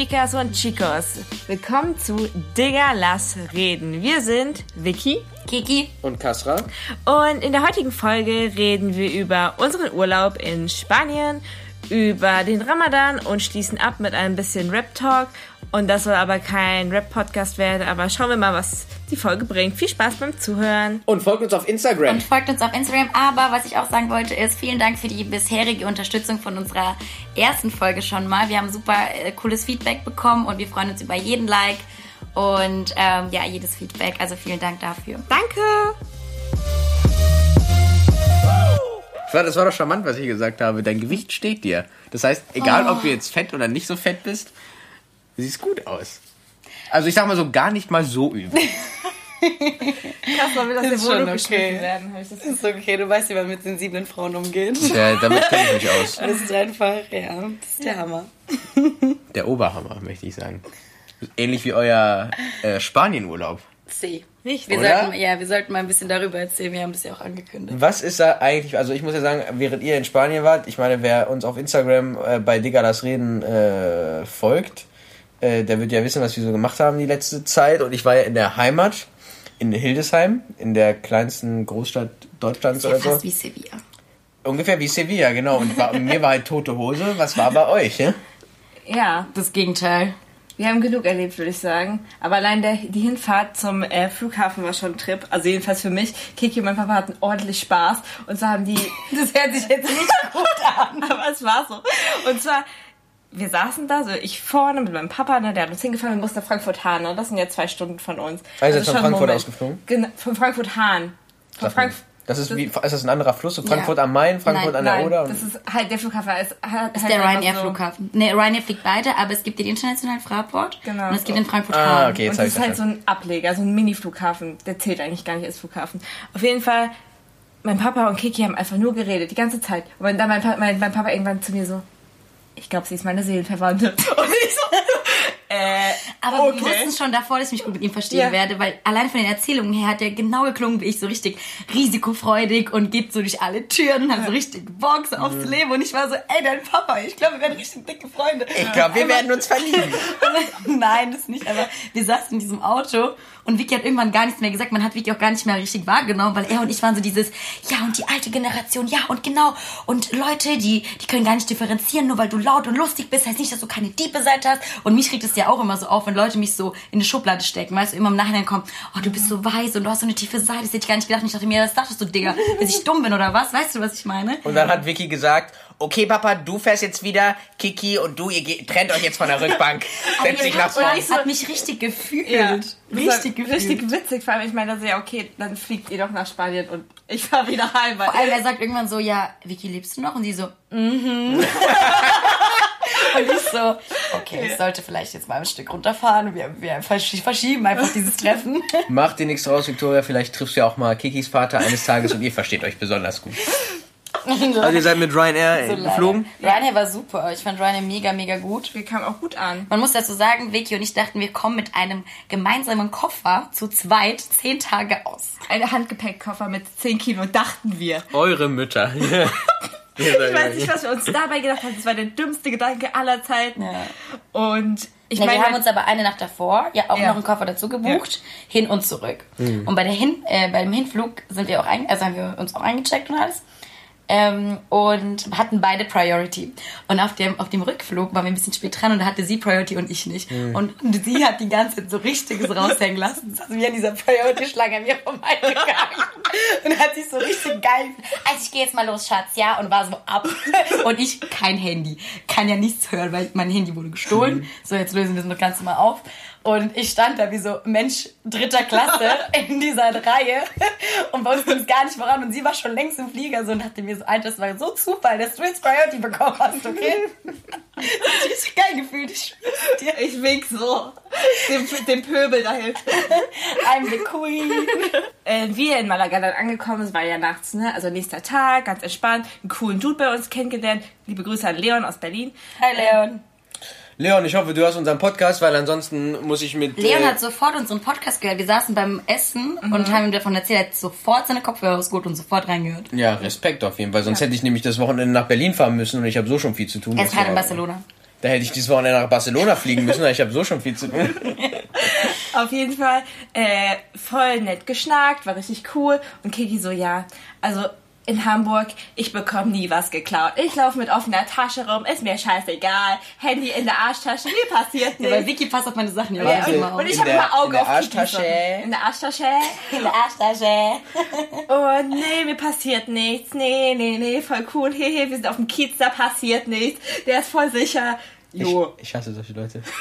Chicas und Chicos. Willkommen zu Digga, lass reden. Wir sind Vicky, Kiki und Kasra. Und in der heutigen Folge reden wir über unseren Urlaub in Spanien, über den Ramadan und schließen ab mit ein bisschen Rap-Talk. Und das soll aber kein Rap-Podcast werden, aber schauen wir mal, was die Folge bringt. Viel Spaß beim Zuhören. Und folgt uns auf Instagram. Und folgt uns auf Instagram. Aber was ich auch sagen wollte, ist vielen Dank für die bisherige Unterstützung von unserer ersten Folge schon mal. Wir haben super äh, cooles Feedback bekommen und wir freuen uns über jeden Like und ähm, ja, jedes Feedback. Also vielen Dank dafür. Danke! Das war doch charmant, was ich gesagt habe. Dein Gewicht steht dir. Das heißt, egal oh. ob du jetzt fett oder nicht so fett bist, du siehst gut aus. Also ich sag mal so, gar nicht mal so übel. Kasper will das ist schon okay. werden. Das ist okay, du weißt, wie man mit sensiblen Frauen umgeht. Ja, damit kenne ich mich aus. Das ist einfach, ja, das ist der Hammer. Der Oberhammer, möchte ich sagen. Ähnlich wie euer äh, Spanienurlaub. C. Nicht, wir sollten, ja, wir sollten mal ein bisschen darüber erzählen. Wir haben es ja auch angekündigt. Was ist da eigentlich, also ich muss ja sagen, während ihr in Spanien wart, ich meine, wer uns auf Instagram äh, bei Digga das Reden äh, folgt, äh, der wird ja wissen, was wir so gemacht haben die letzte Zeit. Und ich war ja in der Heimat, in Hildesheim, in der kleinsten Großstadt Deutschlands oder so. Fast wie Sevilla. Ungefähr wie Sevilla, genau. Und, war, mir war halt tote Hose. Was war bei euch? Ja, ja das Gegenteil. Wir haben genug erlebt, würde ich sagen. Aber allein der, die Hinfahrt zum äh, Flughafen war schon ein Trip. Also jedenfalls für mich. Kiki und mein Papa hatten ordentlich Spaß. Und so haben die... Das hört sich jetzt nicht gut an. aber es war so. Und zwar wir saßen da, so ich vorne mit meinem Papa, ne, der hat uns hingefahren, wir mussten nach Frankfurt-Hahn, ne, das sind ja zwei Stunden von uns. Also, also von Frankfurt ausgeflogen? Genau, von Frankfurt-Hahn. Von Frankfurt. Das ist wie, ist das ein anderer Fluss? So Frankfurt ja. am Main, Frankfurt nein, an der nein, Oder? Das ist halt der Flughafen. Ist, halt ist der Ryanair-Flughafen. So ne, Ryanair fliegt beide, aber es gibt den internationalen Fraport genau. und es gibt den Frankfurt ah, okay, jetzt Und das ist halt so ein Ableger, so ein Mini-Flughafen. Der zählt eigentlich gar nicht als Flughafen. Auf jeden Fall, mein Papa und Kiki haben einfach nur geredet, die ganze Zeit. Und dann mein, mein, mein Papa irgendwann zu mir so, ich glaube, sie ist meine Seelenverwandte. Und ich so, äh, aber okay. wir wussten schon davor, dass ich mich gut mit ihm verstehen ja. werde, weil allein von den Erzählungen her hat er genau geklungen wie ich, so richtig risikofreudig und geht so durch alle Türen und hat so richtig Bock so aufs mhm. Leben. Und ich war so, ey, dein Papa, ich glaube, wir werden richtig dicke Freunde. Ich glaube, wir werden uns verlieben. Nein, das nicht, aber wir saßen in diesem Auto und Vicky hat irgendwann gar nichts mehr gesagt. Man hat Vicky auch gar nicht mehr richtig wahrgenommen, weil er und ich waren so dieses, ja, und die alte Generation, ja, und genau. Und Leute, die, die können gar nicht differenzieren, nur weil du laut und lustig bist, heißt nicht, dass du keine diepe Seite hast. Und mich kriegt es ja auch immer so auf, wenn Leute mich so in eine Schublade stecken, weißt du, immer im Nachhinein kommen, oh, du bist so weiß und du hast so eine tiefe Seite, das hätte ich gar nicht gedacht. Und ich dachte mir, das dachtest du, Digga, dass ich dumm bin oder was? Weißt du, was ich meine? Und dann hat Vicky gesagt, okay, Papa, du fährst jetzt wieder, Kiki und du, ihr trennt euch jetzt von der Rückbank. Setz dich nach vorne. Das hat mich richtig gefühlt. Ja, richtig gefühlt. Richtig witzig, vor allem, ich meine, das ist ja okay, dann fliegt ihr doch nach Spanien und ich fahr wieder heim. Vor allem, er sagt irgendwann so, ja, Vicky, lebst du noch? Und sie so, mhm. Mm und ich so, okay, ich sollte vielleicht jetzt mal ein Stück runterfahren. Wir, wir verschieben einfach dieses Treffen. Mach dir nichts draus, Victoria. Vielleicht triffst du ja auch mal Kikis Vater eines Tages und ihr versteht euch besonders gut. Also ihr seid mit Ryanair so geflogen? Ryanair war super. Ich fand Ryanair mega, mega gut. Wir kamen auch gut an. Man muss dazu sagen, Vicky und ich dachten, wir kommen mit einem gemeinsamen Koffer zu zweit zehn Tage aus. Ein Handgepäckkoffer mit zehn Kilo, dachten wir. Eure Mütter. ich weiß nicht, was wir uns dabei gedacht haben. Das war der dümmste Gedanke aller Zeiten. Ja. Und ich nee, meine, wir haben uns aber eine Nacht davor ja auch ja. noch einen Koffer dazu gebucht, ja. hin und zurück. Mhm. Und bei der hin, äh, beim Hinflug sind wir auch ein, also haben wir uns auch eingecheckt und alles ähm, und hatten beide Priority. Und auf dem, auf dem Rückflug waren wir ein bisschen spät dran und da hatte sie Priority und ich nicht. Mhm. Und, sie hat die ganze Zeit so richtiges raushängen lassen. Das wir an dieser Priority-Schlange an mir vorbeigegangen. und hat sich so richtig geil. Also ich gehe jetzt mal los, Schatz, ja, und war so ab. Und ich kein Handy. Kann ja nichts hören, weil mein Handy wurde gestohlen. Mhm. So, jetzt lösen wir es noch ganz mal auf. Und ich stand da wie so Mensch dritter Klasse in dieser Reihe. Und bei uns ging es gar nicht voran. Und sie war schon längst im Flieger so und dachte mir so, Alter, das war so Zufall, dass du jetzt Priority bekommen hast, okay? Das ist so geil gefühlt. Ich, ich wink so. Dem, dem Pöbel dahin. I'm the queen. Äh, wir in Malaga dann angekommen, es war ja nachts, ne? Also nächster Tag, ganz entspannt, einen coolen Dude bei uns kennengelernt. Liebe Grüße an Leon aus Berlin. Hi Leon. Leon, ich hoffe, du hast unseren Podcast, weil ansonsten muss ich mit. Leon äh, hat sofort unseren Podcast gehört. Wir saßen beim Essen mhm. und haben ihm davon erzählt. Er hat sofort seine Kopfhörer rausgeholt und sofort reingehört. Ja, Respekt auf jeden Fall. Sonst ja. hätte ich nämlich das Wochenende nach Berlin fahren müssen und ich habe so schon viel zu tun. Er ist gerade in Barcelona. Da hätte ich dieses Wochenende nach Barcelona fliegen müssen, weil ich habe so schon viel zu tun. Auf jeden Fall äh, voll nett geschnackt, war richtig cool. Und Kiki so, ja, also in Hamburg, ich bekomme nie was geklaut. Ich laufe mit offener Tasche rum, ist mir scheißegal. Handy in der Arschtasche, mir passiert nichts. Weil Vicky passt auf meine Sachen ja Ja, immer und, und ich habe immer Auge in der auf Kiki Arschtasche. so. In der Arschtasche. In der Arschtasche. Und nee, mir passiert nichts. Nee, nee, nee, voll cool. Hehe, wir sind auf dem Kiez, da passiert nichts. Der ist voll sicher. Ich, Jo. ich hasse solche Leute.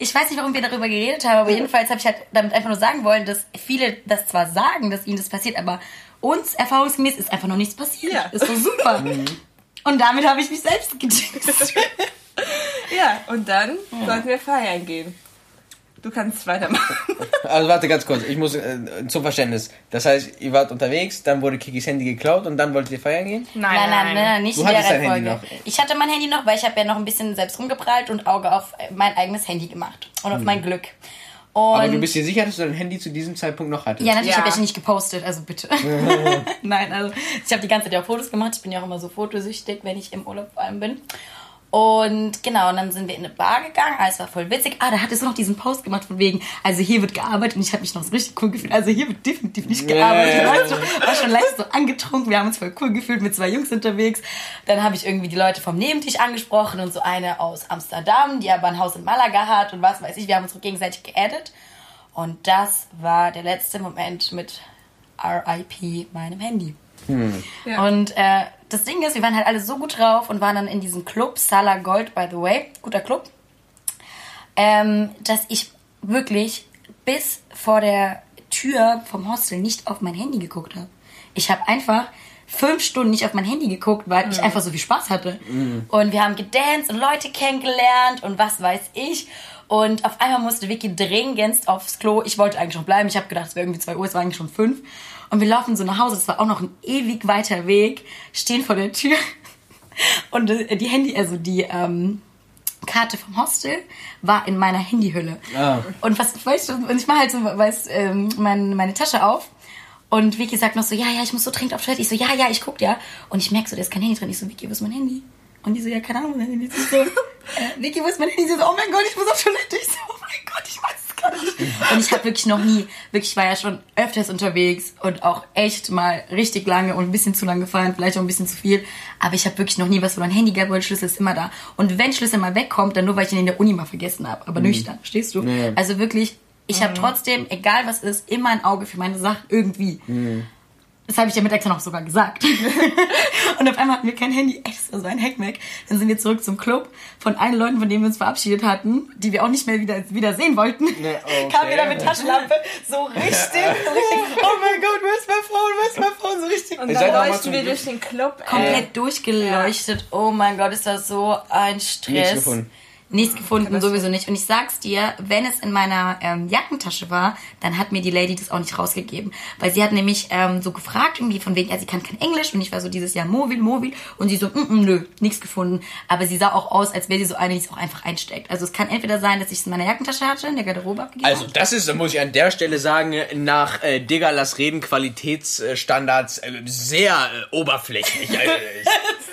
Ich weiß nicht, warum wir darüber geredet haben, aber jedenfalls habe ich halt damit einfach nur sagen wollen, dass viele das zwar sagen, dass ihnen das passiert, aber uns erfahrungsgemäß ist einfach noch nichts passiert. Ja. Ist so super. Und damit habe ich mich selbst gejinxt. Ja, und dann sollten wir feiern gehen. Du kannst weitermachen. Also warte ganz kurz, ich muss äh, zum Verständnis. Das heißt, ihr wart unterwegs, dann wurde Kikis Handy geklaut und dann wolltet ihr feiern gehen? Nein, nein, nein, nein, nicht Du in der Reihenfolge. noch. Ich hatte mein Handy noch, weil ich habe ja noch ein bisschen selbst rumgeprallt und Auge auf mein eigenes Handy gemacht. Und auf mein Glück. Und Aber du bist dir sicher, dass du dein Handy zu diesem Zeitpunkt noch hattest? Ja, natürlich Ja. habe ich nicht gepostet, also bitte. Nein, also ich habe die ganze Zeit ja auch Fotos gemacht. Ich bin ja auch immer so fotosüchtig, wenn ich im Urlaub vor allem bin. Und genau, und dann sind wir in eine Bar gegangen. Alles war voll witzig. Ah, da hattest du noch diesen Post gemacht von wegen, also hier wird gearbeitet und ich habe mich noch so richtig cool gefühlt. Also hier wird definitiv nicht gearbeitet. Ja. Weißt du, war schon leicht so angetrunken. Wir haben uns voll cool gefühlt mit zwei Jungs unterwegs. Dann habe ich irgendwie die Leute vom Nebentisch angesprochen und so eine aus Amsterdam, die aber ein Haus in Malaga hat und was weiß ich. Wir haben uns so gegenseitig geaddet. Und das war der letzte Moment mit RIP meinem Handy. Ja. Und äh, das Ding ist, wir waren halt alle so gut drauf und waren dann in diesem Club, Sala Gold, by the way, guter Club, ähm, dass ich wirklich bis vor der Tür vom Hostel nicht auf mein Handy geguckt habe. Ich habe einfach fünf Stunden nicht auf mein Handy geguckt, weil ich einfach so viel Spaß hatte. Und wir haben gedanced und Leute kennengelernt und was weiß ich. Und auf einmal musste Vicky dringendst aufs Klo. Ich wollte eigentlich noch bleiben. Ich habe gedacht, es wäre irgendwie zwei Uhr, es war eigentlich schon fünf. Und wir laufen so nach Hause. Es war auch noch ein ewig weiter Weg. Stehen vor der Tür. Und die Handy, also die ähm, Karte vom Hostel war in meiner Handyhülle. Ah. Und was, weißt du, und ich mache halt so, weiß, ähm, mein, meine Tasche auf. Und Vicky sagt noch so, ja, ja, ich muss so dringend auf Toilette. Ich so, ja, ja, ich guck ja. Und ich merke so, da ist kein Handy drin. Ich so, Vicky, wo ist mein Handy? Und die so, ja, keine Ahnung, wo mein Handy. Ich so, äh, Vicky, wo ist mein Handy? Sie so, oh mein Gott, ich muss auf Toilette. Ich so, oh mein Gott, ich weiß es gar nicht. Und ich habe wirklich noch nie, wirklich, ich war ja schon öfters unterwegs und auch echt mal richtig lange und ein bisschen zu lang gefahren, vielleicht auch ein bisschen zu viel. Aber ich habe wirklich noch nie was verloren. Handy, Geldbeutel, Schlüssel ist immer da. Und wenn Schlüssel mal wegkommt, dann nur, weil ich ihn in der Uni mal vergessen habe. Aber nüchtern, verstehst du? Ja. Also wirklich, ich habe trotzdem, egal was ist, immer ein Auge für meine Sachen irgendwie. Das habe ich ja mit extra noch sogar gesagt. und auf einmal hatten wir kein Handy. Ey, das war so ein Hackmack. Dann sind wir zurück zum Club von allen Leuten, von denen wir uns verabschiedet hatten, die wir auch nicht mehr wieder, wieder sehen wollten. Ne, okay. Kamen wir da mit Taschenlampe. So richtig, so richtig. Oh mein Gott, wo ist mein Phone? Wo ist mein Phone? So richtig. Und dann leuchten wir durch den Club. Komplett durchgeleuchtet. Oh mein Gott, ist das so ein Stress. Nichts gefunden. Nichts gefunden, sowieso nicht. Und ich sag's dir, wenn es in meiner ähm, Jackentasche war, dann hat mir die Lady das auch nicht rausgegeben. Weil sie hat nämlich ähm, so gefragt, irgendwie von wegen, ja, sie kann kein Englisch. Und ich war so dieses Jahr mobil, mobil. Und sie so, mm, mm, nö, nichts gefunden. Aber sie sah auch aus, als wäre sie so eine, die es auch einfach einsteckt. Also es kann entweder sein, dass ich es in meiner Jackentasche hatte, in der Garderobe abgegeben Also das ist, muss ich an der Stelle sagen, nach äh, Digga, lass reden Qualitätsstandards äh, sehr äh, oberflächlich. Äh,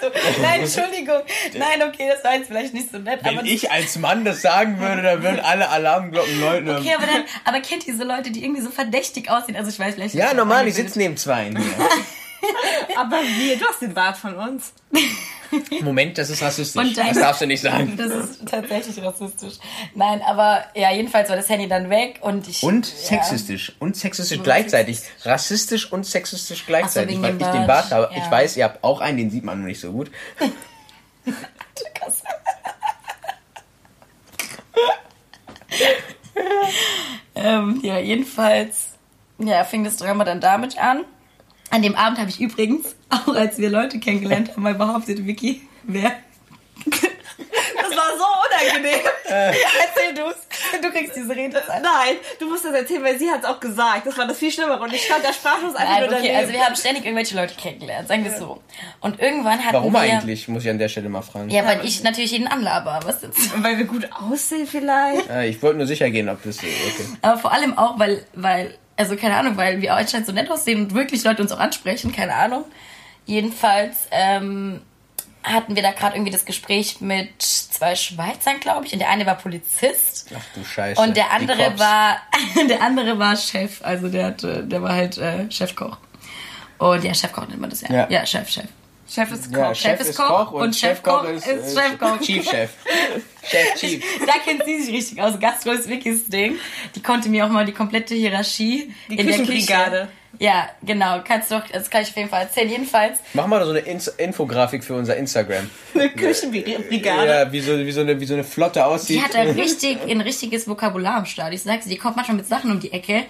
Nein, Entschuldigung. Nein, okay, das war jetzt vielleicht nicht so nett. wenn aber ich als Mann das sagen würde, dann würden alle Alarmglocken läuten. Okay, aber dann, aber kennt ihr so Leute, die irgendwie so verdächtig aussehen? Also ich weiß vielleicht. ja, normal, ich eingebildet. sitze neben zwei. Hier. Aber wir, du hast den Bart von uns. Moment, das ist rassistisch. Und dein- das darfst du nicht sagen. Das ist tatsächlich rassistisch. Nein, aber ja, jedenfalls war das Handy dann weg und ich. Und ja. sexistisch. Und sexistisch gleichzeitig. Rassistisch und sexistisch gleichzeitig. wegen weil ich den Bart. Habe. Ja. Ich weiß, ihr habt auch einen, den sieht man nur nicht so gut. Ähm, ja, jedenfalls ja, fing das Drama dann damit an. An dem Abend habe ich übrigens, auch als wir Leute kennengelernt haben, mal behauptet, Vicky, wer. Das war so unangenehm. Erzähl du's. Du kriegst diese Rede. Nein, du musst das erzählen, weil sie hat es auch gesagt. Das war das viel Schlimmere. Und ich stand da sprachlos einfach Nein, nur okay, daneben. also wir haben ständig irgendwelche Leute kennengelernt, sagen wir es so. Und irgendwann hatten Warum wir... eigentlich, muss ich an der Stelle mal fragen. Ja, weil ich natürlich jeden anlaber, was jetzt? weil wir gut aussehen vielleicht. Ah, ich wollte nur sicher gehen, ob das. Okay. Aber vor allem auch, weil, weil, also keine Ahnung, weil wir anscheinend so nett aussehen und wirklich Leute uns auch ansprechen, keine Ahnung. Jedenfalls ähm, hatten wir da gerade irgendwie das Gespräch mit zwei Schweizern, glaube ich. Und der eine war Polizist. Ach du Scheiße. Und der andere war, der andere war Chef. Also der hatte, der war halt äh, Chefkoch. Und ja, Chefkoch nennt man das ja. Ja. Ja, Chef, Chef. Chef ist Koch. Ja, Chef ist Koch und Chefkoch ist, äh, Chefkoch. Chief Chef. Chef Chief. Da kennt sie sich richtig aus. Gastro ist Vickys Ding. Die konnte mir auch mal die komplette Hierarchie Die in der. Küche. Ja, genau. Kannst du, das kann ich auf jeden Fall erzählen. Jedenfalls, Mach mal so eine Ins Infografik für unser Instagram. Eine Küchenbrigade. Ja, wie so, wie so, eine, wie so eine Flotte aussieht. die hat ein, richtig, ein richtiges Vokabular am Start. Ich sag's dir, die kommt manchmal mit Sachen um die Ecke.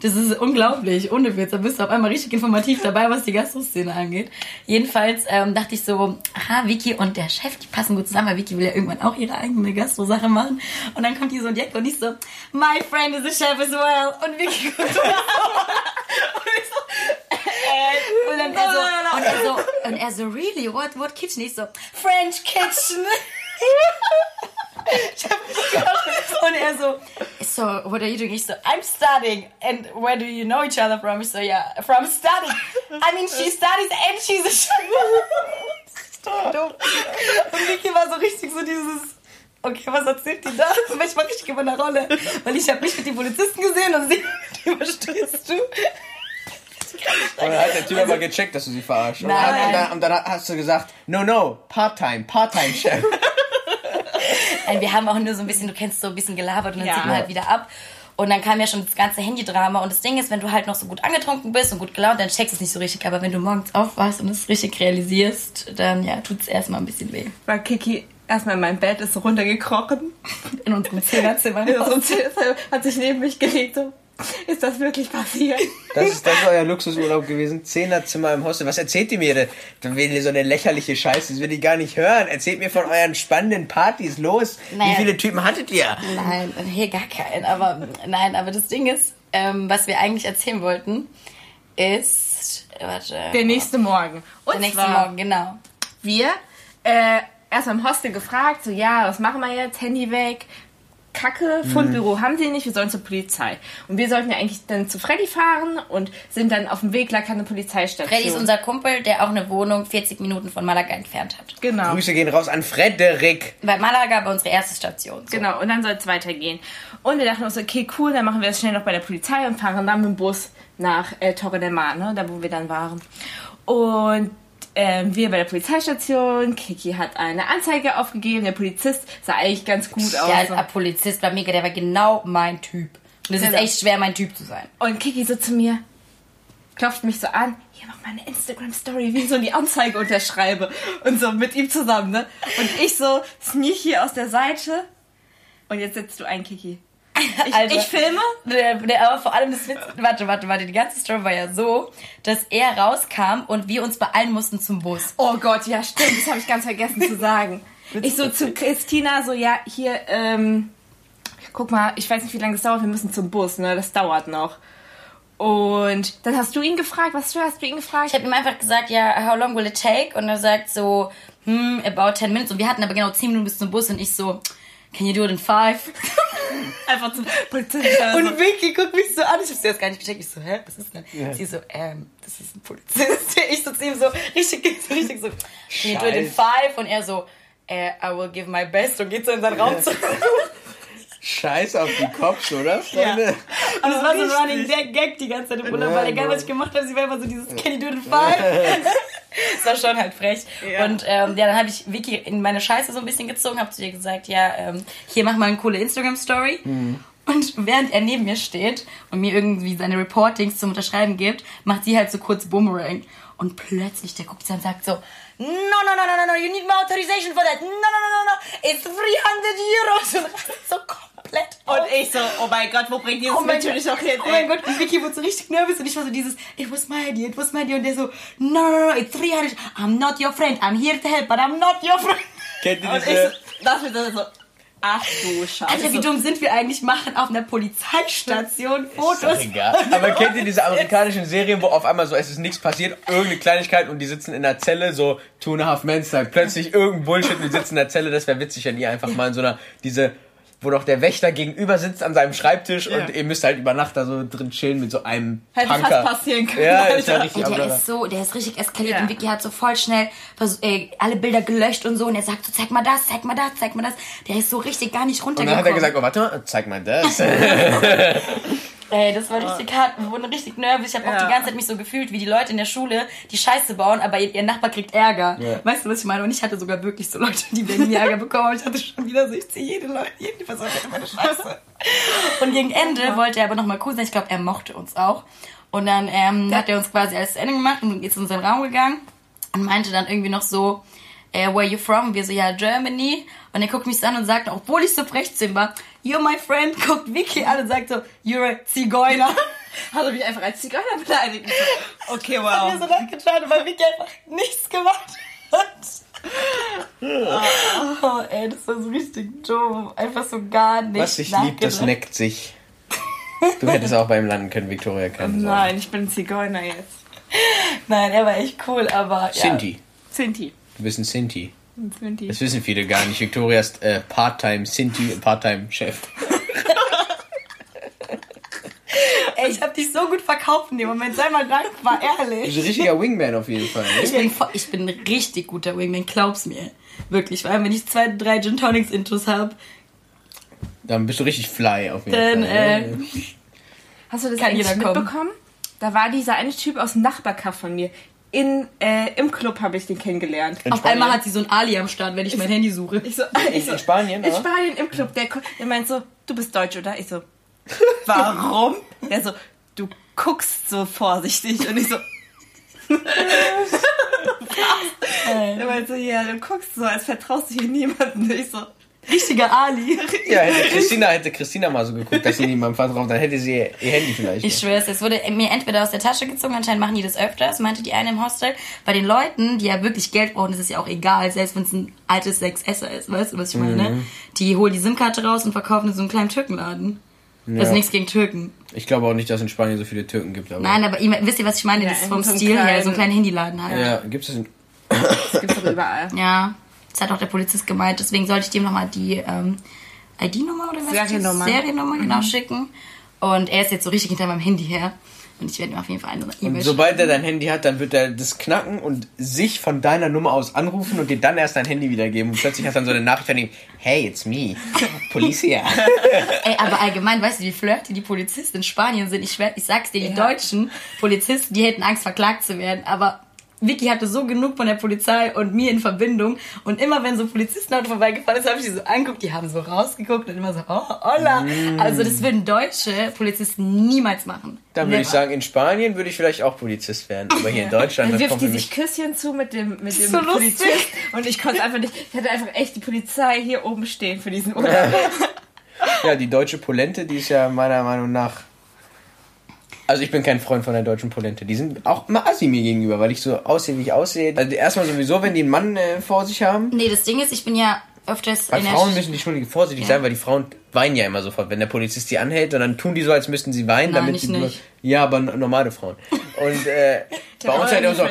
Das ist unglaublich, ohne Witz. Da bist du auf einmal richtig informativ dabei, was die Gastroszene angeht. Jedenfalls ähm, dachte ich so, aha, Vicky und der Chef, die passen gut zusammen, weil Vicky will ja irgendwann auch ihre eigene Gastro-Sache machen. Und dann kommt die so die Ecke und ich so, my friend is a chef as well. Und Vicky guckt so. und ich so, äh, und dann er so, und er so, und er so, really, what, what kitchen? Ich so, French kitchen. Ich hab gedacht. Und er so, so, what are you doing? Ich so, I'm studying. And where do you know each other from? Ich so, yeah, from studying. I mean, she studies and she's a. Dumm. Und Vicky war so richtig so dieses, okay, was erzählt die da? Ich war richtig in meiner Rolle. Weil ich habe mich mit den Polizisten gesehen und sie, die verstehst du? Und dann hat der Typ aber gecheckt, dass du sie verarschst. Und, und dann hast du gesagt, no, no, Part-Time, Part-Time-Chef. Nein, wir haben auch nur so ein bisschen, du kennst so ein bisschen gelabert und dann Ja. zieht man halt wieder ab. Und dann kam ja schon das ganze Handydrama. Und das Ding ist, wenn du halt noch so gut angetrunken bist und gut gelaunt, dann checkst du es nicht so richtig. Aber wenn du morgens aufwachst und es richtig realisierst, dann ja, tut es erstmal ein bisschen weh. War Kiki erstmal in meinem Bett, ist so runtergekrochen. In unserem Zehnerzimmer. Ja, so hat sich neben mich gelegt. So, ist das wirklich passiert? Das ist, das ist euer Luxusurlaub gewesen. Zehnerzimmer im Hostel. Was erzählt ihr mir denn? Da will ihr so eine lächerliche Scheiße. Das will ich gar nicht hören. Erzählt mir von euren spannenden Partys. Los. Naja. Wie viele Typen hattet ihr? Nein, hier gar keinen. Aber nein, aber das Ding ist, ähm, was wir eigentlich erzählen wollten, ist. Warte. Der nächste Morgen. Und Der nächste Morgen, genau. wir äh, erst am Hostel gefragt, so ja, was machen wir jetzt? Handy weg. Kacke, Fundbüro haben sie nicht, wir sollen zur Polizei. Und wir sollten ja eigentlich dann zu Freddy fahren und sind dann auf dem Weg, lag keine Polizeistation. Freddy ist unser Kumpel, der auch eine Wohnung 40 Minuten von Malaga entfernt hat. Genau. Grüße gehen raus an Frederik. Bei Malaga war unsere erste Station. So. Genau, und dann soll es weitergehen. Und wir dachten uns, okay, cool, dann machen wir das schnell noch bei der Polizei und fahren dann mit dem Bus nach äh, Torre del Mar, ne, da wo wir dann waren. Und ähm, wir bei der Polizeistation, Kiki hat eine Anzeige aufgegeben, der Polizist sah eigentlich ganz gut aus. Ja, als Polizist war mega, der war genau mein Typ. Und es ist echt schwer, mein Typ zu sein. Und Kiki so zu mir, klopft mich so an, hier mach mal eine Instagram-Story, wie ich so die Anzeige unterschreibe. Und so mit ihm zusammen, ne? Und ich so sneak hier aus der Seite. Und jetzt setzt du ein, Kiki. Ich, Also- ich filme. Aber vor allem das Witz, warte, warte, warte, die ganze Story war ja so, dass er rauskam und wir uns beeilen mussten zum Bus. Oh Gott, ja stimmt, das habe ich ganz vergessen zu sagen. Ich so zu Christina, so ja, hier, ähm, guck mal, ich weiß nicht, wie lange das dauert, wir müssen zum Bus, ne, das dauert noch. Und dann hast du ihn gefragt, was hast du ihn gefragt? Ich habe ihm einfach gesagt, ja, how long will it take? Und er sagt so, hm, about 10 minutes. Und wir hatten aber genau 10 Minuten bis zum Bus und ich so, can you do it in five? einfach zum Polizist. Und Vicky guckt mich so an, ich hab's erst gar nicht gecheckt. Ich so, hä, was ist denn? Sie so, ähm, das ist ein Polizist. Ich so zu ihm so, richtig, so richtig so, can you do it in five? Und er so, äh, I will give my best und geht so in seinen Raum zurück. Scheiß auf die Cops, oder, Freunde? Und es war so ein. Running Gag, Gag die ganze Zeit im Urlaub, Ja, weil egal was ich gemacht habe, sie war immer so dieses Can you do it in five? das war schon halt frech. Ja. Und ähm, ja, dann habe ich Vicky in meine Scheiße so ein bisschen gezogen, habe zu ihr gesagt, ja, ähm, hier mach mal eine coole Instagram-Story. Und während er neben mir steht und mir irgendwie seine Reportings zum Unterschreiben gibt, macht sie halt so kurz Boomerang. Und plötzlich, der guckt sie an und sagt so, no, no, no, no, no, no, you need more authorization for that. No, no, no, no, no, it's 300 Euros. Und rastet so komplett Und aus. ich so, oh mein Gott, wo bringt dieses Oh natürlich Gott. auch hin? Oh mein Gott, und Vicky wurde so richtig nervös und ich war so dieses, it was my idea, it was my idea. Und der so, no, no, no, it's 300. I'm not your friend, I'm here to help, but I'm not your friend. Kennt ihr Und ich diese... so, das wird dann so, ach du Scheiße. Alter, wie dumm sind wir eigentlich? Machen auf einer Polizeistation Ist doch Fotos. egal. Aber kennt ihr diese amerikanischen Serien, wo auf einmal so, es ist nichts passiert, irgendeine Kleinigkeit und die sitzen in der Zelle, so Two and a Half Men Style, plötzlich irgendein Bullshit und die sitzen in der Zelle, das wäre witzig, wenn ihr einfach mal in so einer, diese wo noch der Wächter gegenüber sitzt an seinem Schreibtisch ja. und ihr müsst halt über Nacht da so drin chillen mit so einem Hätte Punker. fast passieren können. Ja, ist ja richtig und der ist so, der ist richtig eskaliert ja. und Vicky hat so voll schnell äh, alle Bilder gelöscht und so und er sagt so, zeig mal das, zeig mal das, zeig mal das. Der ist so richtig gar nicht runtergekommen. Und dann hat er gesagt, oh warte, zeig mal das. Ey, das war richtig hart. Wir wurden richtig nervös. Ich habe ja. auch die ganze Zeit mich so gefühlt, wie die Leute in der Schule, die Scheiße bauen, aber ihr, ihr Nachbar kriegt Ärger. Ja. Weißt du, was ich meine? Und ich hatte sogar wirklich so Leute, die wegen mir Ärger bekommen haben. Ich hatte schon wieder so, ich ziehe jede Leute, jede Person hat immer eine Scheiße. Und gegen Ende wollte er aber nochmal cool sein. Ich glaube, er mochte uns auch. Und dann ähm, ja. hat er uns quasi alles zu Ende gemacht und ist in unseren Raum gegangen und meinte dann irgendwie noch so, äh, where you from? Wir so, ja, Germany. Und er guckt mich so an und sagt, obwohl ich so frech zu ihm war, you're my friend, guckt Vicky an und sagt so, you're a Zigeuner. Hat er mich einfach als Zigeuner beleidigt. Okay, wow. Hat mir so nachgeschaut, weil Vicky einfach nichts gemacht hat. Oh, oh, ey, das war so richtig doof. Einfach so gar nichts. Was sich liebt, das neckt sich. Du hättest auch beim Landen können, Victoria können. Nein, ich bin Zigeuner jetzt. Nein, er war echt cool, aber. Sinti. Ja. Sinti. Du bist ein Sinti. Ein Sinti. Das wissen viele gar nicht. Victoria ist äh, Part-Time Sinti und Part-Time-Chef. Ey, ich hab dich so gut verkauft in dem Moment. Sei mal dankbar, ehrlich. Du bist ein richtiger Wingman auf jeden Fall. Ich bin, ich bin ein richtig guter Wingman, glaub's mir. Wirklich, weil wenn ich zwei, drei Gin Tonics Intos hab, dann bist du richtig fly auf jeden dann, Fall. Äh, Hast du das eigentlich mitbekommen? Da war dieser eine Typ aus dem Nachbarkaff von mir in, äh, im Club habe ich den kennengelernt. In Auf Spanien? einmal hat sie so ein Ali am Start, wenn ich, ich mein Handy suche. Ich so, ich so, in Spanien? In oder? Spanien im Club. Der, der meint so, du bist Deutsch, oder? Ich so, warum? der so, du guckst so vorsichtig. Und ich so, der meint so, ja, du guckst so, als vertraust du hier niemanden. Ich so, Richtiger Ali. Ja, hätte Christina, hätte Christina mal so geguckt, dass sie niemandem vertraut, dann hätte sie ihr Handy vielleicht. Ich schwör's, es wurde mir entweder aus der Tasche gezogen, anscheinend machen die das öfters, meinte die eine im Hostel. Bei den Leuten, die ja wirklich Geld brauchen, ist es ja auch egal, selbst wenn es ein altes 6S ist, weißt du, was ich meine? Mhm. Die holen die SIM-Karte raus und verkaufen in so einem kleinen Türkenladen. Ja. Das ist nichts gegen Türken. Ich glaube auch nicht, dass es in Spanien so viele Türken gibt. Aber Nein, aber wisst ihr, was ich meine? Ja, das ist vom Stil her, so ein kleiner Handyladen halt. Ja, gibt es in... Das gibt's doch überall. Ja. Das hat auch der Polizist gemeint. Deswegen sollte ich dem nochmal die ähm, ID-Nummer oder was? Seriennummer. Seriennummer, genau, mhm. schicken. Und er ist jetzt so richtig hinter meinem Handy her. Und ich werde ihm auf jeden Fall eine E-Mail Sobald er dein Handy hat, dann wird er das knacken und sich von deiner Nummer aus anrufen und dir dann erst dein Handy wiedergeben. Und plötzlich hat dann so eine Nachricht von ihm, hey, it's me, Policia. Ey, aber allgemein, weißt du, wie flirty die Polizisten in Spanien sind? Ich, schwör, ich sag's dir, die ja. deutschen Polizisten, die hätten Angst, verklagt zu werden. Aber Vicky hatte so genug von der Polizei und mir in Verbindung. Und immer wenn so Polizistenauto vorbeigefahren ist, habe ich die so angeguckt. Die haben so rausgeguckt und immer so, oh, holla. Mm. Also das würden deutsche Polizisten niemals machen. Dann würde ich sagen, in Spanien würde ich vielleicht auch Polizist werden. Aber hier in Deutschland... Dann wirft die sich Küsschen zu mit dem, mit dem so Polizist. Und ich konnte einfach nicht... Ich hatte einfach echt die Polizei hier oben stehen für diesen Urlaub. ja, die deutsche Polente, die ist ja meiner Meinung nach also ich bin kein Freund von der deutschen Polente. Die sind auch immer assi mir gegenüber, weil ich so aussehe, wie ich aussehe. Also erstmal sowieso, wenn die einen Mann äh, vor sich haben. Nee, das Ding ist, ich bin ja öfters weil Frauen müssen die Entschuldigung vorsichtig ja. sein, weil die Frauen weinen ja immer sofort, wenn der Polizist die anhält und dann tun die so, als müssten sie weinen, Nein, damit sie nicht. ja, aber normale Frauen. Und äh, bei uns halt auch so,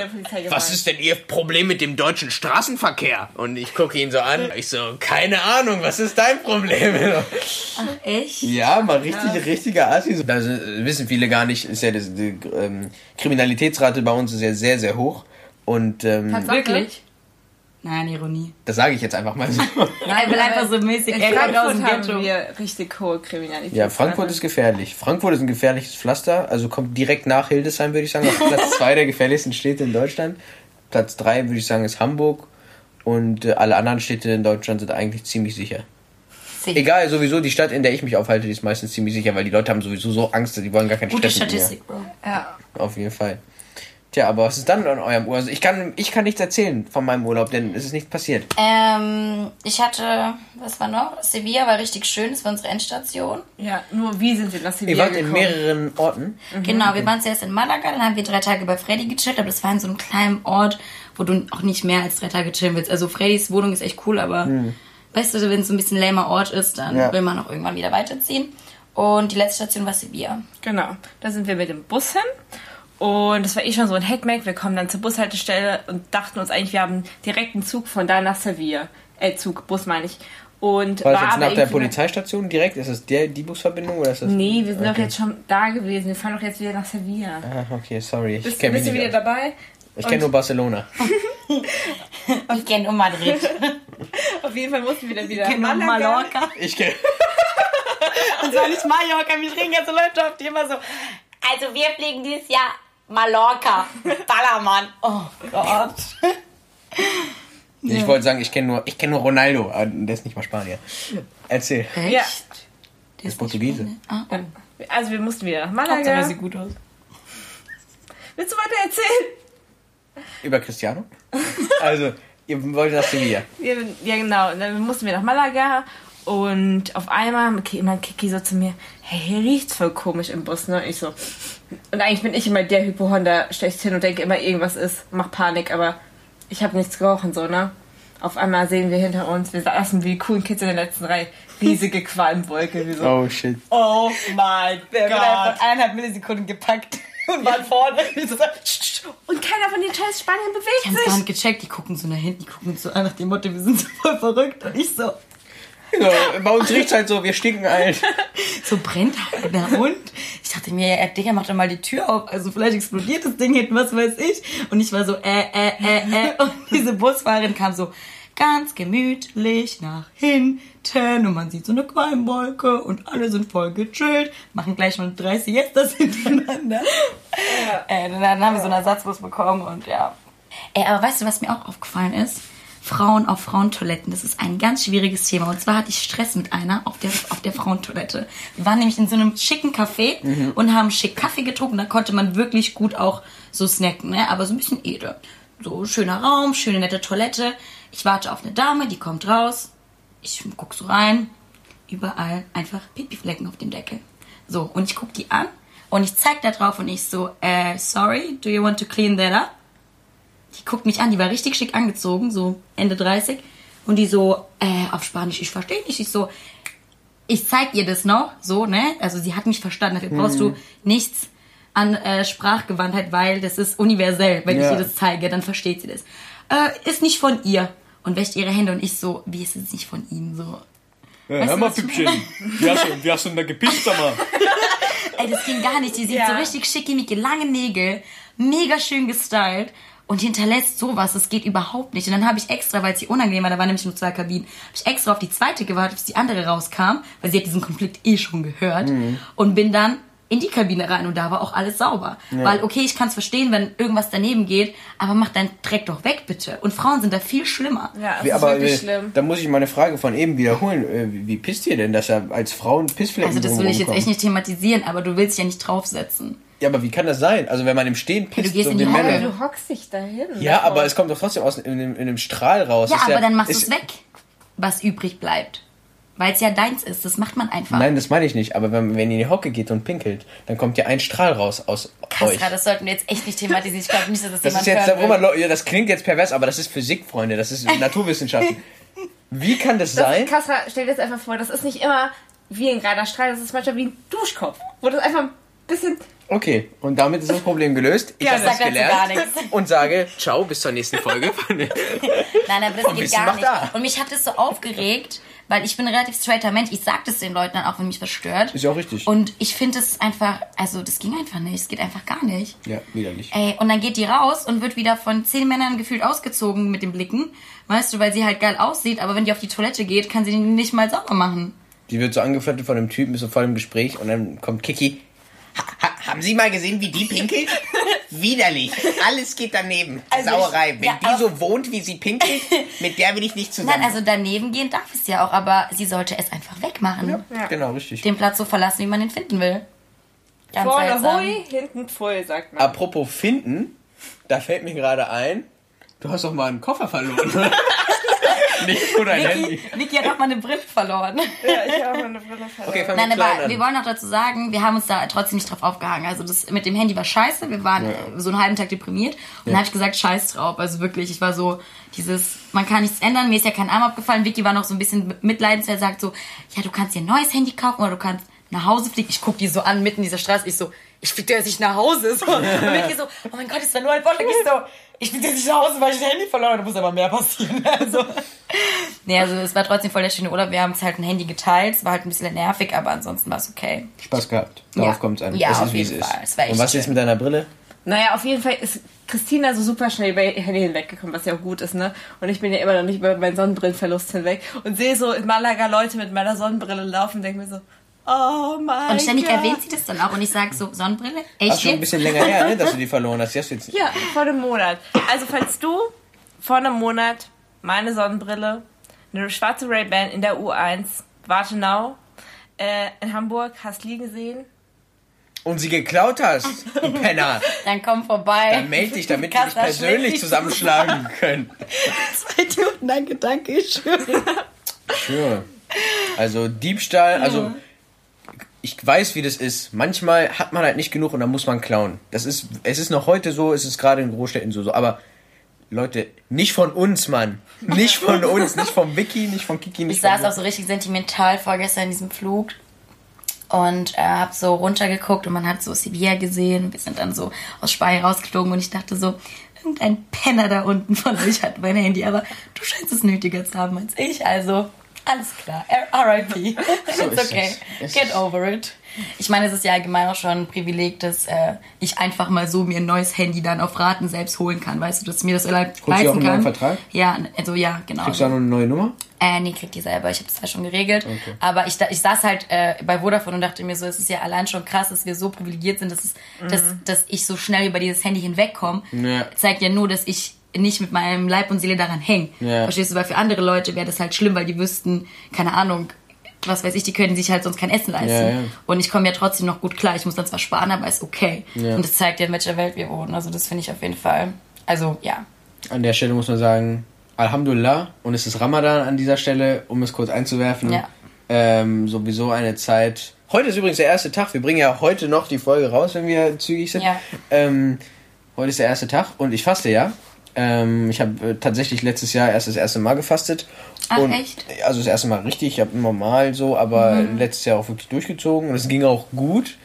was ist denn ihr Problem mit dem deutschen Straßenverkehr? Und ich gucke ihn so an, ich so, keine Ahnung, was ist dein Problem? Ach, echt? Ja, mal richtig, ja. richtiger Assi. Da wissen viele gar nicht, ist ja das, die ähm, Kriminalitätsrate bei uns ist ja sehr, sehr hoch. Und ähm, wirklich? Nein, Ironie. Das sage ich jetzt einfach mal so. Nein, will einfach so mäßig. In Frankfurt haben wir richtig hohe Kriminalität. Ja, Frankfurt ist gefährlich. Frankfurt ist ein gefährliches Pflaster. Also kommt direkt nach Hildesheim, würde ich sagen, auf Platz zwei der gefährlichsten Städte in Deutschland. Platz drei würde ich sagen ist Hamburg. Und äh, alle anderen Städte in Deutschland sind eigentlich ziemlich sicher. sicher. Egal, sowieso die Stadt, in der ich mich aufhalte, die ist meistens ziemlich sicher, weil die Leute haben sowieso so Angst, die wollen gar keinen Gute Stress Statistik, Bro. Ja. Auf jeden Fall. Tja, aber was ist dann an eurem Urlaub? Also ich kann, ich kann nichts erzählen von meinem Urlaub, denn es ist nichts passiert. Ähm, ich hatte, was war noch? Sevilla war richtig schön, das war unsere Endstation. Ja, nur wie sind wir nach Sevilla Ihr wart gekommen? in mehreren Orten? Mhm. Genau, wir waren zuerst in Malaga, dann haben wir drei Tage bei Freddy gechillt, aber das war in so einem kleinen Ort, wo du auch nicht mehr als drei Tage chillen willst. Also Freddys Wohnung ist echt cool, aber mhm. weißt du, wenn es so ein bisschen lamer Ort ist, dann ja. will man auch irgendwann wieder weiterziehen. Und die letzte Station war Sevilla. Genau, da sind wir mit dem Bus hin. Und das war eh schon so ein Hackmack. Wir kommen dann zur Bushaltestelle und dachten uns eigentlich, wir haben direkt einen Zug von da nach Sevilla. Äh, Zug, Bus meine ich. Und War das war jetzt nach der Polizeistation direkt? Ist das der, die Busverbindung oder ist das? Nee, wir sind doch Okay. jetzt schon da gewesen. Wir fahren doch jetzt wieder nach Sevilla. Ah, okay, sorry. Ich Bist, kenne mich bist du wieder aus. dabei? Ich kenne nur Barcelona. Ich kenne nur Madrid. Auf jeden Fall mussten wir dann wieder Ich kenne nur Mallorca. Ich kenne. Und zwar nicht Mallorca. Mich reden jetzt so Leute auf die immer so. Also wir fliegen dieses Jahr Mallorca. Ballermann. Oh Gott. Ich wollte sagen, ich kenne nur, ich kenne nur Ronaldo, aber der ist nicht mal Spanier. Erzähl. Ja. Der ist Portugiese. Ah, oh. Also wir mussten wieder nach Hauptsache, Malaga. er sieht gut aus. Willst du weiter erzählen? Über Cristiano? Also, ihr wollt nach Sevilla. Ja, ja, genau. Dann mussten wir nach Malaga und auf einmal meint Kiki so zu mir, hey, hier riecht's voll komisch im Bus, ne? Ich so. Und eigentlich bin ich immer der Hypohonder schlechthin und denke immer, irgendwas ist, mach Panik, aber ich habe nichts gerochen, so, ne? Auf einmal sehen wir hinter uns, wir saßen wie die coolen Kids in der letzten Reihe, riesige Qualmwolke, wie so. Oh shit. Oh mein Gott. wird von eineinhalb Millisekunden gepackt und waren vorne. Ich so, Und keiner von den scheiß Spaniern Die bewegt haben gar sich. nicht gecheckt, die gucken so nach hinten, die gucken so an nach dem Motto, wir sind so voll verrückt. Und ich so, So, bei uns riecht's halt so, wir stinken halt. so brennt halt, na und? Ich dachte mir, ja, Digga, mach doch mal die Tür auf. Also vielleicht explodiert das Ding hinten, was weiß ich. Und ich war so, äh, äh, äh, äh. Und diese Busfahrerin kam so ganz gemütlich nach hinten und man sieht so eine Qualmwolke und alle sind voll gechillt, machen gleich mal drei Siestas hintereinander. Äh, dann, dann haben wir so einen Ersatzbus bekommen und ja. Ey, aber weißt du, was mir auch aufgefallen ist? Frauen auf Frauentoiletten, das ist ein ganz schwieriges Thema. Und zwar hatte ich Stress mit einer auf der, auf der Frauentoilette. Wir waren nämlich in so einem schicken Café und haben schick Kaffee getrunken. Da konnte man wirklich gut auch so snacken, ne? aber so ein bisschen edel. So schöner Raum, schöne nette Toilette. Ich warte auf eine Dame, die kommt raus. Ich guck so rein. Überall einfach Pipi-Flecken auf dem Deckel. So, und ich guck die an und ich zeig da drauf und ich so, äh, sorry, do you want to clean that up? Die guckt mich an, die war richtig schick angezogen, so Ende 30. Und die so, äh, auf Spanisch, ich verstehe nicht. Ich so, ich zeig ihr das noch, so, ne? Also sie hat mich verstanden, dafür brauchst du nichts an äh, Sprachgewandtheit, weil das ist universell. Wenn ich Ja. ihr das zeige, dann versteht sie das. Äh, ist nicht von ihr. Und wäscht ihre Hände und ich so, wie ist es nicht von ihnen? So, Ja, hör mal, Püppchen. Wie hast, du, wie hast du denn da gepisst, mal? Ey, das ging gar nicht. Die sieht Ja. so richtig schickimicki, lange Nägel, mega schön gestylt und hinterlässt sowas. Das geht überhaupt nicht. Und dann habe ich extra, weil es hier unangenehm war, da waren nämlich nur zwei Kabinen, habe ich extra auf die zweite gewartet, bis die andere rauskam, weil sie hat diesen Konflikt eh schon gehört und bin dann in die Kabine rein und da war auch alles sauber. Weil, okay, ich kann es verstehen, wenn irgendwas daneben geht, aber mach deinen Dreck doch weg, bitte. Und Frauen sind da viel schlimmer. Ja, das Wie, ist aber wirklich äh, schlimm. da muss ich meine Frage von eben wiederholen. Äh, Wie, wie pisst ihr denn, dass er als Frauen Pissflecken Also das will ich jetzt echt nicht thematisieren, aber du willst ja nicht draufsetzen. Ja, aber wie kann das sein? Also wenn man im Stehen pisst, du gehst so in die Männer. Hocke. Du hockst dich dahin. Ja, davor. aber es kommt doch trotzdem aus in, einem- in einem Strahl raus. Ja, Ist aber dann machst du es weg, was übrig bleibt. Weil es ja deins ist. Das macht man einfach. Nein, das meine ich nicht. Aber wenn, wenn ihr in die Hocke geht und pinkelt, dann kommt ja ein Strahl raus aus euch. Kasra, das sollten wir jetzt echt nicht thematisieren. Ich glaube nicht, dass das, Das jemand ist jetzt, hören wo man, will. Leu- ja, das klingt jetzt pervers, aber das ist Physik, Freunde. Das ist Naturwissenschaften. Wie kann das, Das sein? Kasra, stell dir das einfach vor, das ist nicht immer wie ein gerader Strahl, das ist manchmal wie ein Duschkopf. Wo das einfach ein bisschen. Okay, und damit ist das Problem gelöst. Ich Ja, habe das gelernt gar nichts. und sage ciao, bis zur nächsten Folge. Nein, aber das Und geht Wissen gar nicht. da. Und mich hat das so aufgeregt, weil ich bin ein relativ straighter Mensch. Ich sag das den Leuten dann auch, wenn mich was stört. Ist ja auch richtig. Und ich finde es einfach, also das ging einfach nicht. Es geht einfach gar nicht. ja, widerlich. Ey, und dann geht die raus und wird wieder von zehn Männern gefühlt ausgezogen mit den Blicken. Weißt du, weil sie halt geil aussieht, aber wenn die auf die Toilette geht, kann sie den nicht mal sauber machen. Die wird so angeflirtet von einem Typen, ist so voll im Gespräch und dann kommt Kiki. Ha, ha, haben Sie mal gesehen, wie die pinkelt? Widerlich. Alles geht daneben. Also Sauerei. ich- Wenn ja, die so wohnt, wie sie pinkelt, mit der will ich nicht zusammen. Nein, also daneben gehen darf es ja auch, aber sie sollte es einfach wegmachen. Ja. Genau, richtig. Den Platz so verlassen, wie man ihn finden will. Ganz Vorne seltsam. hui, hinten pfui, sagt man. Apropos finden, da fällt mir gerade ein, du hast doch mal einen Koffer verloren. oder? nicht nur dein Handy. Vicky, Vicky hat auch mal eine Brille verloren. Ja, ich habe eine Brille verloren. Okay, Nein, aber wir wollen auch dazu sagen, wir haben uns da trotzdem nicht drauf aufgehangen. Also das mit dem Handy war scheiße. Wir waren äh, so einen halben Tag deprimiert. Und dann habe ich gesagt, scheiß drauf. Also wirklich, ich war so dieses, man kann nichts ändern. Mir ist ja kein Arm abgefallen. Vicky war noch so ein bisschen mitleidenswert, sagt so, ja, du kannst dir ein neues Handy kaufen oder du kannst nach Hause fliegt. Ich guck die so an, mitten in dieser Straße. Ich so, ich flieg jetzt nicht nach Hause. So. Und Mickey so, oh mein Gott, ist da nur ein Bottle. Ich so, ich flieg jetzt nicht nach Hause, weil ich das Handy verloren habe. Da muss aber mehr passieren. Also, nee, also es war trotzdem voll der schöne Urlaub. Wir haben uns halt ein Handy geteilt. Es war halt ein bisschen nervig, aber ansonsten war es okay. Spaß gehabt. Darauf Ja. kommt es an. Ja, es auf ist, jeden ist. Fall. Es war echt Und was ist schön. mit deiner Brille? Naja, auf jeden Fall ist Christina so super schnell über ihr Handy hinweggekommen, was ja auch gut ist, ne? Und ich bin ja immer noch nicht über meinen Sonnenbrillenverlust hinweg und sehe so in Malaga Leute mit meiner Sonnenbrille laufen und denke mir so, oh mein Und ständig Gott. erwähnt sie das dann auch. Und ich sag so, Sonnenbrille? Echt schon ein bisschen länger her, ne, dass du die verloren hast. Hast jetzt Ja, vor einem Monat. Also falls du vor einem Monat meine Sonnenbrille, eine schwarze Ray-Ban in der U1, Wartenau, äh, in Hamburg hast liegen sehen, und sie geklaut hast, du Penner. Dann komm vorbei. Dann melde dich, damit wir dich persönlich zusammenschlagen können. Zwei Idioten, ein Gedanke, ich schwöre. Sure. Also Diebstahl, also ich weiß, wie das ist. Manchmal hat man halt nicht genug und dann muss man klauen. Das ist, es ist noch heute so, es ist gerade in Großstädten so, so. Aber Leute, nicht von uns, Mann. Nicht von uns, nicht vom Wiki, nicht von Kiki, nicht Ich saß auch so richtig sentimental vorgestern in diesem Flug und äh, hab so runtergeguckt und man hat so Sevilla gesehen. Wir sind dann so aus Spanien rausgeflogen und ich dachte so, irgendein Penner da unten von euch hat mein Handy, aber du scheinst es nötiger zu haben als ich, also alles klar. R.I.P. So It's ist okay. es. Get over it. Ich meine, es ist ja allgemein auch schon ein Privileg, dass äh, ich einfach mal so mir ein neues Handy dann auf Raten selbst holen kann. Weißt du, dass mir das leisten Holst du auch kann. einen neuen Vertrag? Ja, also ja, genau. Kriegst du auch noch eine neue Nummer? Äh, nee, kriegt die selber. Ich habe das zwar schon geregelt. Okay. Aber ich, ich saß halt äh, bei Vodafone und dachte mir so, es ist ja allein schon krass, dass wir so privilegiert sind, dass, es, dass, dass ich so schnell über dieses Handy hinwegkomme. Ja. Zeigt ja nur, dass ich nicht mit meinem Leib und Seele daran hänge. Ja. Verstehst du? Weil für andere Leute wäre das halt schlimm, weil die wüssten, keine Ahnung, was weiß ich, die können sich halt sonst kein Essen leisten. Ja, ja. Und ich komme ja trotzdem noch gut klar. Ich muss dann zwar sparen, aber ist okay. Und das zeigt ja, in welcher Welt wir wohnen. Also das finde ich auf jeden Fall. Also ja. An der Stelle muss man sagen, Alhamdulillah, und es ist Ramadan an dieser Stelle, um es kurz einzuwerfen. Ja. Ähm, sowieso eine Zeit. Heute ist übrigens der erste Tag. Wir bringen ja heute noch die Folge raus, wenn wir zügig sind. Ja. Ähm, heute ist der erste Tag und ich faste ja. Ähm, ich habe äh, tatsächlich letztes Jahr erst das erste Mal gefastet. Ach, und, echt? Also das erste Mal richtig. Ich habe immer mal so, aber Mhm. letztes Jahr auch wirklich durchgezogen. Und es ging auch gut,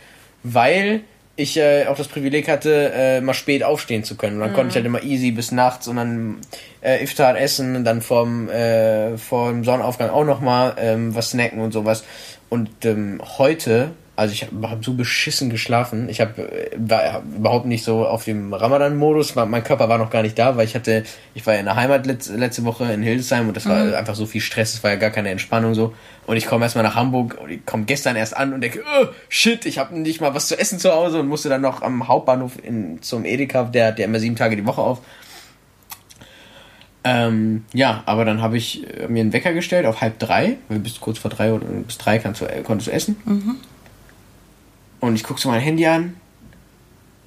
weil ich äh, auch das Privileg hatte, äh, mal spät aufstehen zu können. Und dann konnte ich halt immer easy bis nachts und dann äh, Iftar essen und dann vorm, äh, vorm Sonnenaufgang auch nochmal ähm, was snacken und sowas. Und ähm, heute, also ich habe hab so beschissen geschlafen. Ich hab, äh, war überhaupt nicht so auf dem Ramadan-Modus. Mein Körper war noch gar nicht da, weil ich hatte, ich war ja in der Heimat letzte, Woche in Hildesheim und das war einfach so viel Stress, es war ja gar keine Entspannung so. Und ich komme erstmal nach Hamburg und ich komme gestern erst an und denke, oh, shit, ich habe nicht mal was zu essen zu Hause und musste dann noch am Hauptbahnhof in, zum Edeka, der hat ja immer sieben Tage die Woche auf. Ähm, ja, aber dann habe ich äh, mir einen Wecker gestellt auf halb drei, weil bis kurz vor drei oder bis drei kannst du, äh, konntest du essen. Und ich gucke so mein Handy an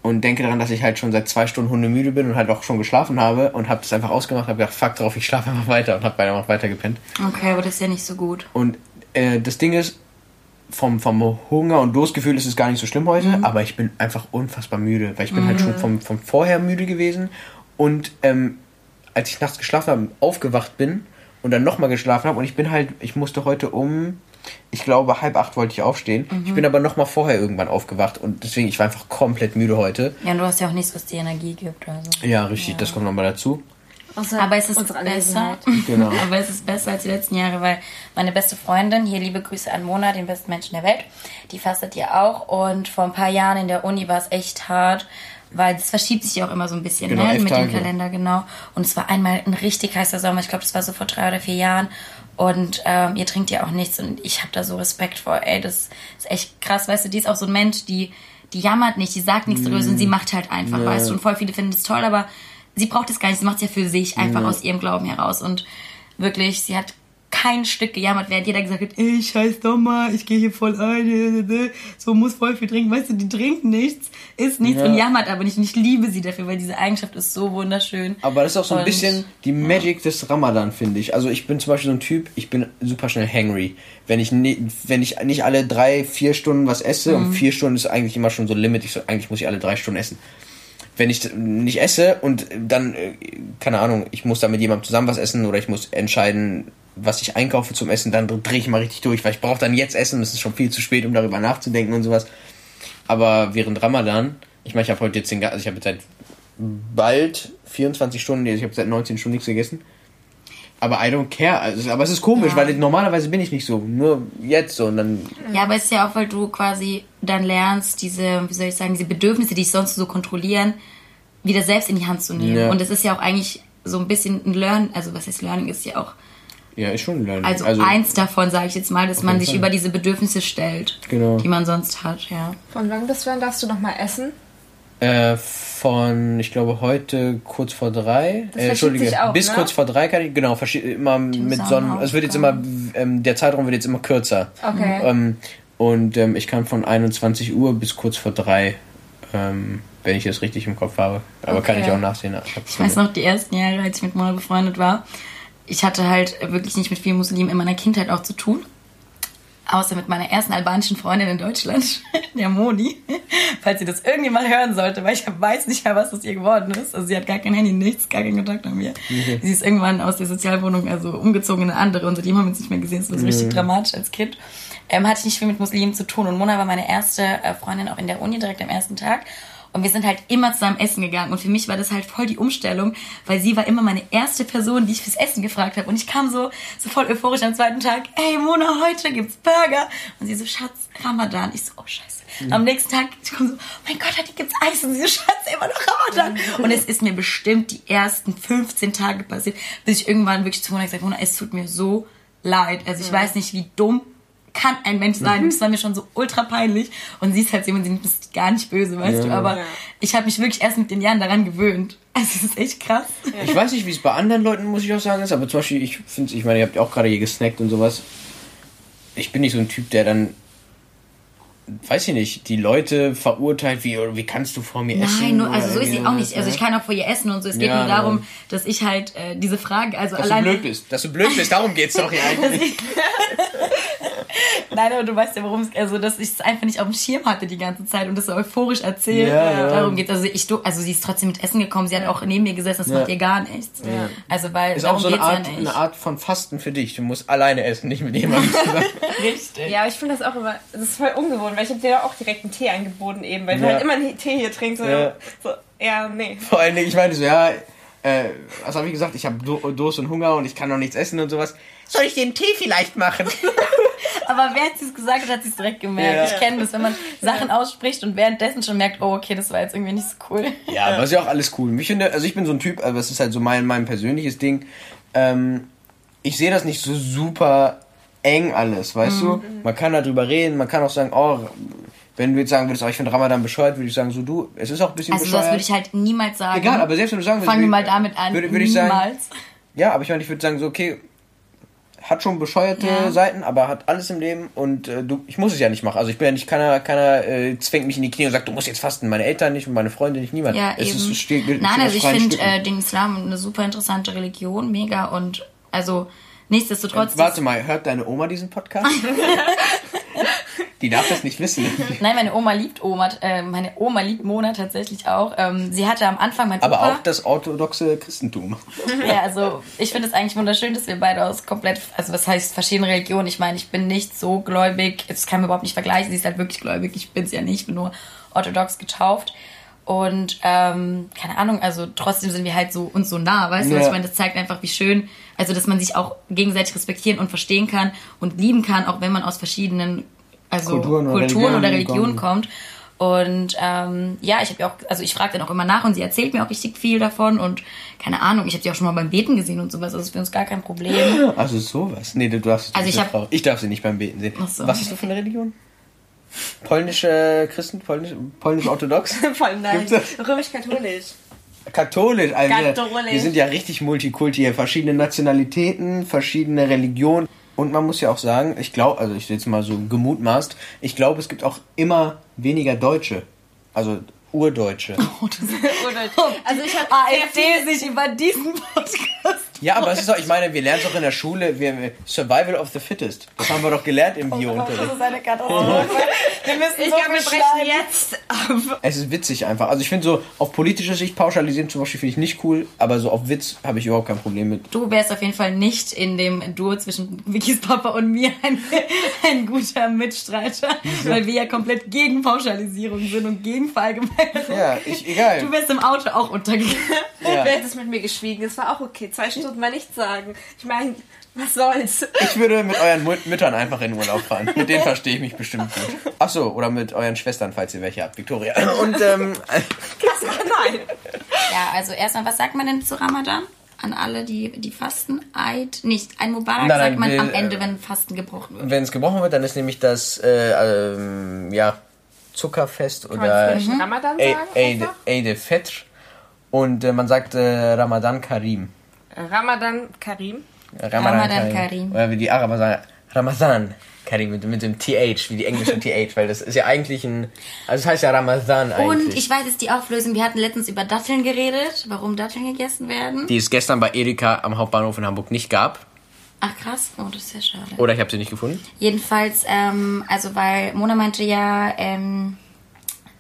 und denke daran, dass ich halt schon seit zwei Stunden hundemüde bin und halt auch schon geschlafen habe und habe das einfach ausgemacht, habe gedacht, fuck drauf, ich schlafe einfach weiter und habe beinahe noch weiter gepennt. Okay, aber das ist ja nicht so gut. Und äh, das Ding ist, vom, vom Hunger und Durstgefühl ist es gar nicht so schlimm heute, aber ich bin einfach unfassbar müde, weil ich bin halt schon vom, vom vorher müde gewesen und ähm, als ich nachts geschlafen habe, aufgewacht bin und dann nochmal geschlafen habe und ich bin halt, ich musste heute um, ich glaube halb acht wollte ich aufstehen, ich bin aber nochmal vorher irgendwann aufgewacht und deswegen, ich war einfach komplett müde heute. Ja, und du hast ja auch nichts, was dir Energie gibt. Also. Ja, richtig, das kommt nochmal dazu. Außer Aber es ist besser. Genau. Aber es ist besser als die letzten Jahre, weil meine beste Freundin, hier liebe Grüße an Mona, den besten Menschen der Welt, die fastet ja auch. Und vor ein paar Jahren in der Uni war es echt hart, weil es verschiebt sich ja auch immer so ein bisschen Genau, ne, mit Tage. dem Kalender, genau. Und es war einmal ein richtig heißer Sommer, ich glaube, das war so vor drei oder vier Jahren. Und ähm, ihr trinkt ja auch nichts und ich habe da so Respekt vor. Ey, das ist echt krass, weißt du, die ist auch so ein Mensch, die, die jammert nicht, die sagt nichts darüber, sondern sie macht halt einfach, weißt du. Und voll viele finden das toll, aber sie braucht es gar nicht, sie macht es ja für sich, einfach aus ihrem Glauben heraus. Und wirklich, sie hat kein Stück gejammert, während jeder gesagt hat, ey, scheiß Sommer, ich gehe hier voll ein, so muss voll viel trinken. Weißt du, die trinkt nichts, isst nichts Ja. und jammert aber nicht. Und ich liebe sie dafür, weil diese Eigenschaft ist so wunderschön. Aber das ist auch so ein Und- bisschen die Magic des Ramadan, finde ich. Also ich bin zum Beispiel so ein Typ, ich bin super schnell hangry. Wenn ich, ni- wenn ich nicht alle drei, vier Stunden was esse, Mhm. und vier Stunden ist eigentlich immer schon so Limit, ich so, eigentlich muss ich alle drei Stunden essen. Wenn ich nicht esse und dann, äh, keine Ahnung, ich muss da mit jemandem zusammen was essen oder ich muss entscheiden, was ich einkaufe zum Essen, dann drehe ich mal richtig durch, weil ich brauche dann jetzt Essen, es ist schon viel zu spät, um darüber nachzudenken und sowas. Aber während Ramadan, ich meine, ich habe heute jetzt den, also ich habe jetzt seit bald 24 Stunden, ich habe seit 19 Stunden nichts gegessen. Aber I don't care. Also, aber es ist komisch, ja. weil normalerweise bin ich nicht so. Nur jetzt so und dann. Ja, aber es ist ja auch, weil du quasi dann lernst, diese, wie soll ich sagen, diese Bedürfnisse, die ich sonst so kontrollieren, wieder selbst in die Hand zu nehmen. Ja. Und es ist ja auch eigentlich so ein bisschen ein Learn, also was heißt Learning ist ja auch. Ja, ist schon ein Learning. Also, also eins davon, sage ich jetzt mal, dass man sich Fall. über diese Bedürfnisse stellt, genau. die man sonst hat, ja. Von wann bis wann darfst du nochmal essen? Äh, von, ich glaube, heute kurz vor drei. Das äh, Entschuldige, auch, bis ne? kurz vor drei kann ich, genau, immer mit Sonnen. Es wird jetzt immer, ähm, der Zeitraum wird jetzt immer kürzer. Okay. Ähm, und ähm, ich kann von 21 Uhr bis kurz vor drei, ähm, wenn ich das richtig im Kopf habe. Aber okay. kann ich auch nachsehen. Ich, ich weiß noch, die ersten Jahre, als ich mit Mona befreundet war, ich hatte halt wirklich nicht mit vielen Muslimen in meiner Kindheit auch zu tun außer mit meiner ersten albanischen Freundin in Deutschland, der Moni, falls sie das irgendwie mal hören sollte, weil ich weiß nicht mehr, was aus ihr geworden ist. Also sie hat gar kein Handy, nichts, gar keinen Kontakt mit mir. Mhm. Sie ist irgendwann aus der Sozialwohnung also umgezogen in eine andere und seitdem haben wir uns nicht mehr gesehen. Das war mhm. richtig dramatisch als Kind. Ähm, hatte ich nicht viel mit Muslimen zu tun und Mona war meine erste äh, Freundin auch in der Uni direkt am ersten Tag. Und wir sind halt immer zusammen essen gegangen. Und für mich war das halt voll die Umstellung, weil sie war immer meine erste Person, die ich fürs Essen gefragt habe. Und ich kam so, so voll euphorisch am zweiten Tag, ey Mona, heute gibt's Burger. Und sie so, Schatz, Ramadan. Ich so, oh scheiße. Mhm. Am nächsten Tag, ich komme so, oh mein Gott, heute gibt's Eis. Und sie so, Schatz, immer noch Ramadan. Mhm. Und es ist mir bestimmt die ersten 15 Tage passiert, bis ich irgendwann wirklich zu Mona gesagt habe, Mona, es tut mir so leid. Also ich mhm. weiß nicht, wie dumm kann ein Mensch sein. Mhm. Das war mir schon so ultra peinlich. Und sie ist halt jemand, die ist gar nicht böse, weißt ja. du. Aber ja. ich habe mich wirklich erst mit den Jahren daran gewöhnt. Also das ist echt krass. Ich weiß nicht, wie es bei anderen Leuten, muss ich auch sagen, ist. Aber zum Beispiel, ich finde ich meine, ihr habt ja auch gerade hier gesnackt und sowas. Ich bin nicht so ein Typ, der dann weiß ich nicht, die Leute verurteilt, wie, wie kannst du vor mir Nein, essen? Nein, nur, also so ist sie auch nicht. Also ich kann auch vor ihr essen und so. Es geht ja, nur darum, ja. dass ich halt äh, diese Frage, also dass allein... du blöd bist, dass du blöd bist, darum geht's doch hier eigentlich. Nein, aber du weißt ja, warum es, also, dass ich es einfach nicht auf dem Schirm hatte die ganze Zeit und das so euphorisch erzählt. Ja, ja. Darum geht Also ich, also sie ist trotzdem mit Essen gekommen, sie hat auch neben mir gesessen, das macht ihr gar nichts. Also, weil, ist auch so eine Art, eine Art von Fasten für dich. Du musst alleine essen, nicht mit jemandem zusammen. Richtig. Ja, aber ich finde das auch immer, das ist voll ungewohnt, weil ich habe dir auch direkt einen Tee angeboten eben, weil du halt immer einen Tee hier trinkst. Ja. So, ja, nee. Vor allen Dingen, ich meine so, ja, äh, was habe ich gesagt? Ich habe Durst und Hunger und ich kann noch nichts essen und sowas. Soll ich den Tee vielleicht machen? Aber während sie es gesagt hat, hat sie es direkt gemerkt. Ja. Ich kenne das, wenn man Sachen ausspricht und währenddessen schon merkt, oh, okay, das war jetzt irgendwie nicht so cool. Ja, aber ist ja auch alles cool. Mich finde, also ich bin so ein Typ, aber es ist halt so mein, mein persönliches Ding. Ähm, ich sehe das nicht so super eng alles, weißt mhm. du? Man kann darüber reden, man kann auch sagen, oh, wenn du jetzt sagen würdest, oh, ich finde Ramadan bescheuert, würde ich sagen, so du, es ist auch ein bisschen also bescheuert. Also das würde ich halt niemals sagen. Egal, aber selbst wenn du sagen würdest... Fangen wir mal damit an, würde, würde ich sagen, Ja, aber ich meine, ich würde sagen so, okay, hat schon bescheuerte ja. Seiten, aber hat alles im Leben und äh, du, ich muss es ja nicht machen. Also ich bin ja nicht keiner, keiner äh, zwängt mich in die Knie und sagt, du musst jetzt fasten. Meine Eltern nicht und meine Freunde nicht, niemand. Ja, es eben. Ist, steht, Nein, also ich finde äh, den Islam eine super interessante Religion, mega und also nichtsdestotrotz. Warte mal, hört deine Oma diesen Podcast? Die darf das nicht wissen. Nein, meine Oma liebt Oma, äh, meine Oma liebt Mona tatsächlich auch. Ähm, sie hatte am Anfang mein Aber Opa, auch das orthodoxe Christentum. Ja, also ich finde es eigentlich wunderschön, dass wir beide aus komplett, also was heißt verschiedene Religionen. Ich meine, ich bin nicht so gläubig, das kann man überhaupt nicht vergleichen. Sie ist halt wirklich gläubig, ich bin es ja nicht, ich bin nur orthodox getauft. Und ähm, keine Ahnung, also trotzdem sind wir halt so uns so nah, weißt ja. du? Ich meine, das zeigt einfach, wie schön, also dass man sich auch gegenseitig respektieren und verstehen kann und lieben kann, auch wenn man aus verschiedenen also Kulturen oder Kulturen Religionen, oder Religionen kommt. Und ähm, ja, ich habe ja auch, also ich frage dann auch immer nach und sie erzählt mir auch richtig viel davon und keine Ahnung, ich habe sie auch schon mal beim Beten gesehen und sowas, also ist für uns gar kein Problem. Also sowas? Nee, du darfst also ich, hab, ich darf sie nicht beim Beten sehen. So. Was ist du für eine Religion? Polnische Christen? Polnisch, polnisch orthodox? Voll nein. Römisch-katholisch. Katholisch, also Katholisch. wir sind ja richtig Multikulti hier. Verschiedene Nationalitäten, verschiedene Religionen. Und man muss ja auch sagen, ich glaube, also ich jetzt mal so gemutmaßt, ich glaube, es gibt auch immer weniger Deutsche. Also Urdeutsche. Oh, das ist Urdeutsche. Also ich habe AfD sich über diesen Podcast Ja, aber es ist doch, ich meine, wir lernen doch in der Schule, wir, Survival of the Fittest. Das haben wir doch gelernt im Biounterricht. Das ist eine Katastrophe. Wir müssen Ich so glaube, wir brechen jetzt ab. Es ist witzig einfach. Also ich finde so, auf politische Sicht pauschalisieren zum Beispiel finde ich nicht cool, aber so auf Witz habe ich überhaupt kein Problem mit. Du wärst auf jeden Fall nicht in dem Duo zwischen Vickys Papa und mir ein, ein guter Mitstreiter, weil wir ja komplett gegen Pauschalisierung sind und gegen Verallgemeinerung. Ja, ich, egal. Du wärst im Auto auch untergegangen. Ja. Du hättest mit mir geschwiegen, das war auch okay. Zwei Stunden mal nichts sagen. Ich meine, was soll's? Ich würde mit euren Mut- Müttern einfach in den Urlaub fahren. Mit denen verstehe ich mich bestimmt gut. Ach so, oder mit euren Schwestern, falls ihr welche habt, Victoria. Und ähm, Nein. Ja, also erstmal, was sagt man denn zu Ramadan? An alle, die, die fasten? Eid? Nicht. Ein Mubarak Nein, nein, sagt man wir, am Ende, äh, wenn Fasten gebrochen wird. wenn es gebrochen wird, dann ist nämlich das äh, ähm, ja, Zuckerfest Kann man oder vielleicht Ramadan Eid sagen? Eid einfach? Eid al-Fitr. Und äh, man sagt äh, Ramadan Karim. Ramadan Karim. Ramadan Karim. Oder wie die Araber sagen, Ramadan Karim mit, mit dem TH, wie die englische TH, weil das ist ja eigentlich ein, also es heißt ja Ramadan eigentlich. Und ich weiß jetzt die Auflösung. Wir hatten letztens über Datteln geredet, warum Datteln gegessen werden. die es gestern bei Edeka am Hauptbahnhof in Hamburg nicht gab. Ach krass, oh, das ist ja schade. Oder ich habe sie nicht gefunden. Jedenfalls, ähm, also weil Mona meinte ja, ähm,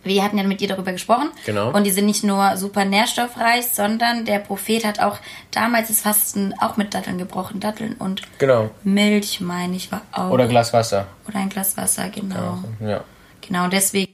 wir hatten ja mit ihr darüber gesprochen. Genau. Und die sind nicht nur super nährstoffreich, sondern der Prophet hat auch damals das Fasten auch mit Datteln gebrochen. Datteln und Genau. Milch, meine ich, war auch. Oder Glas Wasser. Oder ein Glas Wasser, genau. Ja. Genau, deswegen.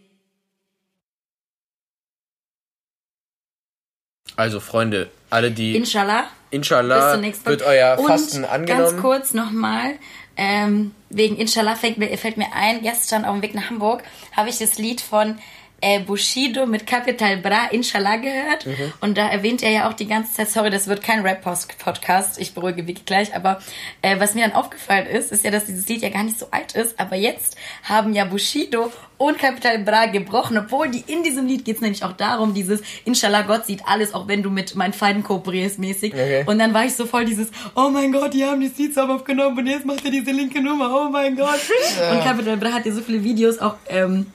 Also Freunde, alle die Inshallah. Inshallah Bis zur nächsten wird euer Und Fasten Ganz angenommen. kurz nochmal, ähm, wegen Inshallah fällt mir, fällt mir ein, gestern auf dem Weg nach Hamburg habe ich das Lied von äh, Bushido mit Capital Bra Inshallah gehört. Mhm. Und da erwähnt er ja auch die ganze Zeit, sorry, das wird kein Rap-Podcast, ich beruhige Vicky gleich, aber äh, was mir dann aufgefallen ist, ist ja, dass dieses Lied ja gar nicht so alt ist, aber jetzt haben ja Bushido und Capital Bra gebrochen, obwohl die in diesem Lied geht es nämlich auch darum, dieses Inshallah, Gott sieht alles, auch wenn du mit meinen Feinden kooperierst mäßig. Okay. Und dann war ich so voll dieses, oh mein Gott, die haben die Seeds aufgenommen und jetzt macht er diese linke Nummer, oh mein Gott. Und Capital Bra hat ja so viele Videos auch, ähm,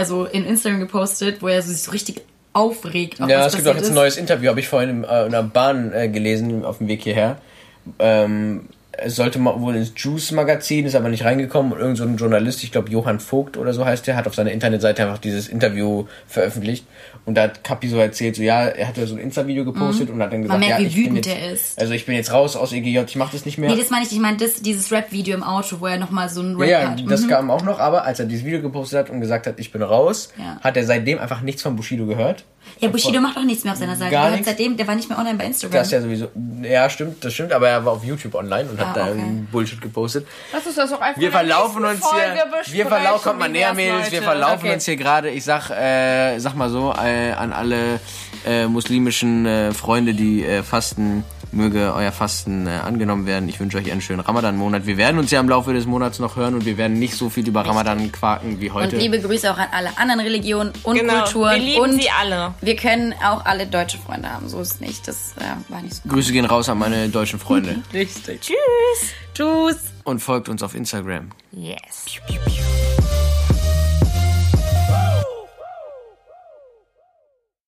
also in Instagram gepostet, wo er so sich so richtig aufregt. Ja, es gibt auch jetzt ein neues Interview, habe ich vorhin im, äh, in der Bahn äh, gelesen, auf dem Weg hierher. Ähm, es sollte mal wohl ins Juice-Magazin, ist aber nicht reingekommen. Und irgend so ein Journalist, ich glaube Johann Vogt oder so heißt der, hat auf seiner Internetseite einfach dieses Interview veröffentlicht. Und da hat Kapi so erzählt, so ja, er hat ja so ein Insta-Video gepostet und hat dann gesagt, Mhm. merkt, ja, wie ich bin wütend jetzt, er ist. Also ich bin jetzt raus aus EGJ, ich mache das nicht mehr. Nee, das meine ich. Ich meine das, dieses Rap-Video im Auto, wo er nochmal so ein Rap Ja, hat. das Mhm. kam auch noch, aber als er dieses Video gepostet hat und gesagt hat, ich bin raus, Ja. hat er seitdem einfach nichts von Bushido gehört. Ja, Bushido macht auch nichts mehr auf seiner Seite. Gar nichts. seitdem, der war nicht mehr online bei Instagram. Das ist ja sowieso. Ja, stimmt, das stimmt, aber er war auf YouTube online und hat Ah, da okay. einen Bullshit gepostet. Lass uns das auch einfach Wir verlaufen uns hier. Folge besprechen, Wir verlaufen, kommt mal näher, Mädels. Wir verlaufen Okay. uns hier gerade. Ich sag, äh, sag mal so, äh, an alle äh, muslimischen äh, Freunde, die äh, fasten, möge euer Fasten äh, angenommen werden. Ich wünsche euch einen schönen Ramadan-Monat. Wir werden uns ja im Laufe des Monats noch hören und wir werden nicht so viel über Ramadan quaken wie heute. Und liebe Grüße auch an alle anderen Religionen und Genau, Kulturen. wir lieben und sie alle. wir können auch alle deutsche Freunde haben. So ist es nicht. Das äh, war nicht so. Grüße gehen raus an meine deutschen Freunde. Richtig. Tschüss. Tschüss. und folgt uns auf Instagram. Yes.